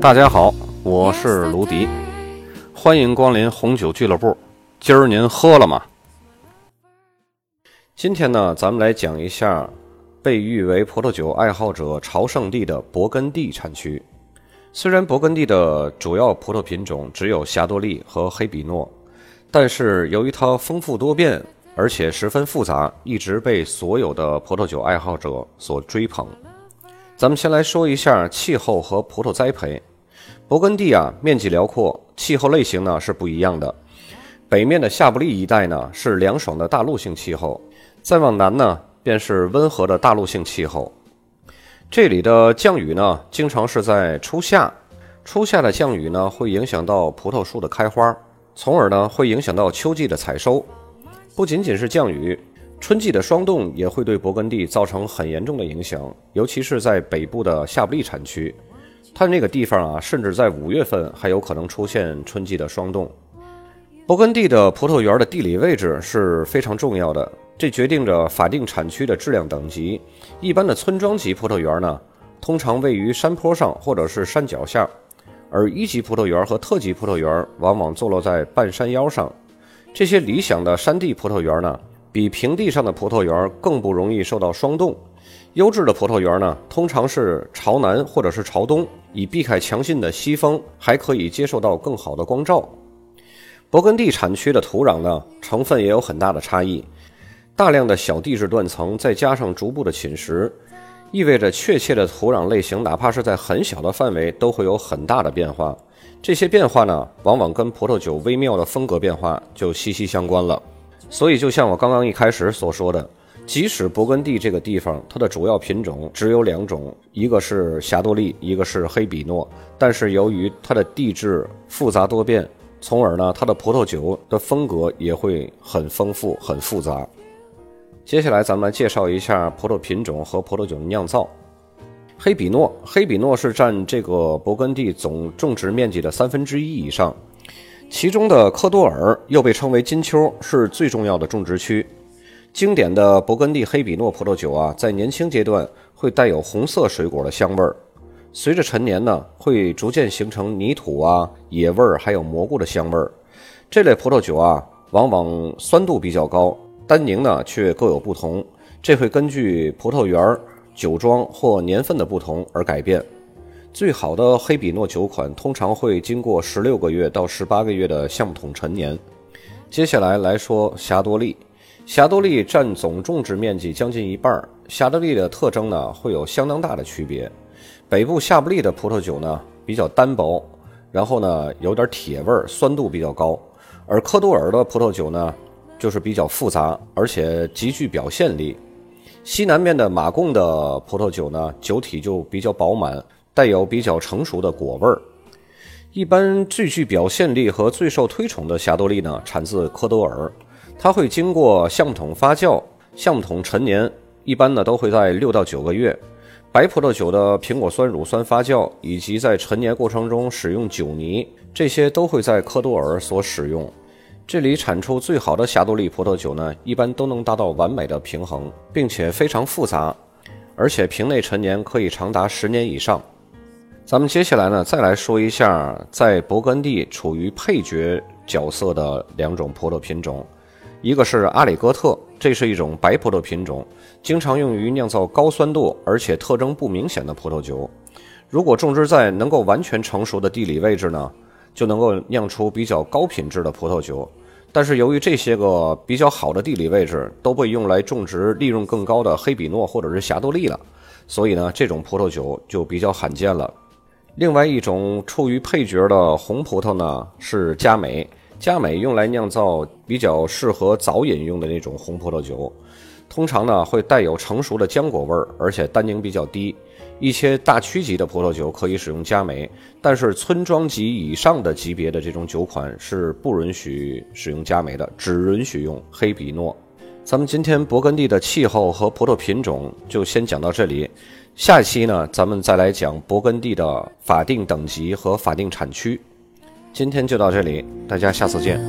大家好，我是卢迪，欢迎光临红酒俱乐部。今儿您喝了吗？今天呢，咱们来讲一下被誉为葡萄酒爱好者朝圣地的勃艮第产区。虽然勃艮第的主要葡萄品种只有霞多丽和黑比诺，但是由于它丰富多变，而且十分复杂，一直被所有的葡萄酒爱好者所追捧。咱们先来说一下气候和葡萄栽培。勃艮第啊，面积辽阔，气候类型呢是不一样的。北面的夏布利一带呢是凉爽的大陆性气候，再往南呢便是温和的大陆性气候。这里的降雨呢经常是在初夏，初夏的降雨呢会影响到葡萄树的开花，从而呢会影响到秋季的采收。不仅仅是降雨，春季的霜冻也会对勃艮第造成很严重的影响，尤其是在北部的夏布利产区。它那个地方啊，甚至在五月份还有可能出现春季的霜冻。勃艮第的葡萄园的地理位置是非常重要的，这决定着法定产区的质量等级。一般的村庄级葡萄园呢，通常位于山坡上或者是山脚下，而一级葡萄园和特级葡萄园往往坐落在半山腰上。这些理想的山地葡萄园呢，比平地上的葡萄园更不容易受到霜冻。优质的葡萄园呢，通常是朝南或者是朝东，以避开强劲的西风，还可以接受到更好的光照。勃艮第产区的土壤呢，成分也有很大的差异，大量的小地质断层，再加上逐步的侵蚀，意味着确切的土壤类型，哪怕是在很小的范围，都会有很大的变化。这些变化呢，往往跟葡萄酒微妙的风格变化就息息相关了。所以，就像我刚刚一开始所说的。即使勃艮第这个地方，它的主要品种只有两种，一个是霞多丽，一个是黑比诺。但是由于它的地质复杂多变，从而呢，它的葡萄酒的风格也会很丰富、很复杂。接下来咱们来介绍一下葡萄品种和葡萄酒的酿造。黑比诺，黑比诺是占这个勃艮第总种植面积的三分之一以上，其中的科多尔又被称为金丘，是最重要的种植区。经典的勃艮第黑比诺葡萄酒啊，在年轻阶段会带有红色水果的香味儿，随着陈年呢，会逐渐形成泥土啊、野味儿还有蘑菇的香味儿。这类葡萄酒啊，往往酸度比较高，单宁呢却各有不同，这会根据葡萄园、酒庄或年份的不同而改变。最好的黑比诺酒款通常会经过十六个月到十八个月的橡木桶陈年。接下来来说霞多丽。霞多丽占总种植面积将近一半。霞多丽的特征呢，会有相当大的区别。北部夏布利的葡萄酒呢，比较单薄，然后呢，有点铁味儿，酸度比较高。而科多尔的葡萄酒呢，就是比较复杂，而且极具表现力。西南面的马贡的葡萄酒呢，酒体就比较饱满，带有比较成熟的果味儿。一般最具表现力和最受推崇的霞多丽呢，产自科多尔。它会经过橡木桶发酵、橡木桶陈年，一般呢都会在六到九个月。白葡萄酒的苹果酸乳酸发酵，以及在陈年过程中使用酒泥，这些都会在科多尔所使用。这里产出最好的霞多丽葡萄酒呢，一般都能达到完美的平衡，并且非常复杂，而且瓶内陈年可以长达十年以上。咱们接下来呢，再来说一下在勃艮第处于配角角色的两种葡萄品种。一个是阿里戈特，这是一种白葡萄品种，经常用于酿造高酸度而且特征不明显的葡萄酒。如果种植在能够完全成熟的地理位置呢，就能够酿出比较高品质的葡萄酒。但是由于这些个比较好的地理位置都被用来种植利润更高的黑比诺或者是霞多丽了，所以呢，这种葡萄酒就比较罕见了。另外一种处于配角的红葡萄呢，是佳美。佳美用来酿造比较适合早饮用的那种红葡萄酒，通常呢会带有成熟的浆果味儿，而且单宁比较低。一些大区级的葡萄酒可以使用佳美，但是村庄级以上的级别的这种酒款是不允许使用佳美的，只允许用黑比诺。咱们今天勃艮第的气候和葡萄品种就先讲到这里，下一期呢咱们再来讲勃艮第的法定等级和法定产区。今天就到这里，大家下次见。